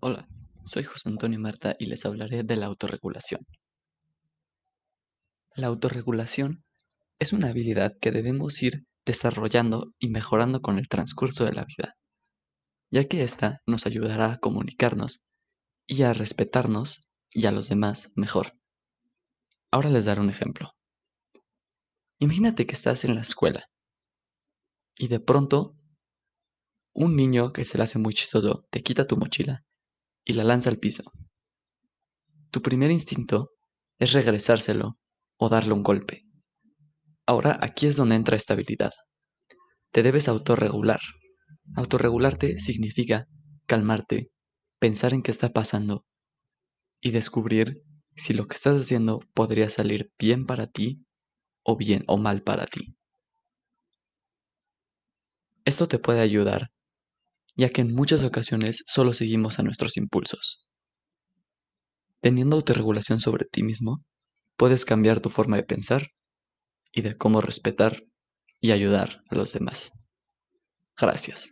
Hola, soy José Antonio Marta y les hablaré de la autorregulación. La autorregulación es una habilidad que debemos ir desarrollando y mejorando con el transcurso de la vida, ya que ésta nos ayudará a comunicarnos y a respetarnos y a los demás mejor. Ahora les daré un ejemplo. Imagínate que estás en la escuela y de pronto un niño que se le hace muy chistoso te quita tu mochila y la lanza al piso. Tu primer instinto es regresárselo o darle un golpe. Ahora aquí es donde entra esta habilidad. Te debes autorregular. Autorregularte significa calmarte, pensar en qué está pasando y descubrir si lo que estás haciendo podría salir bien para ti o bien o mal para ti. Esto te puede ayudar, ya que en muchas ocasiones solo seguimos a nuestros impulsos. Teniendo autorregulación sobre ti mismo, puedes cambiar tu forma de pensar y de cómo respetar y ayudar a los demás. Gracias.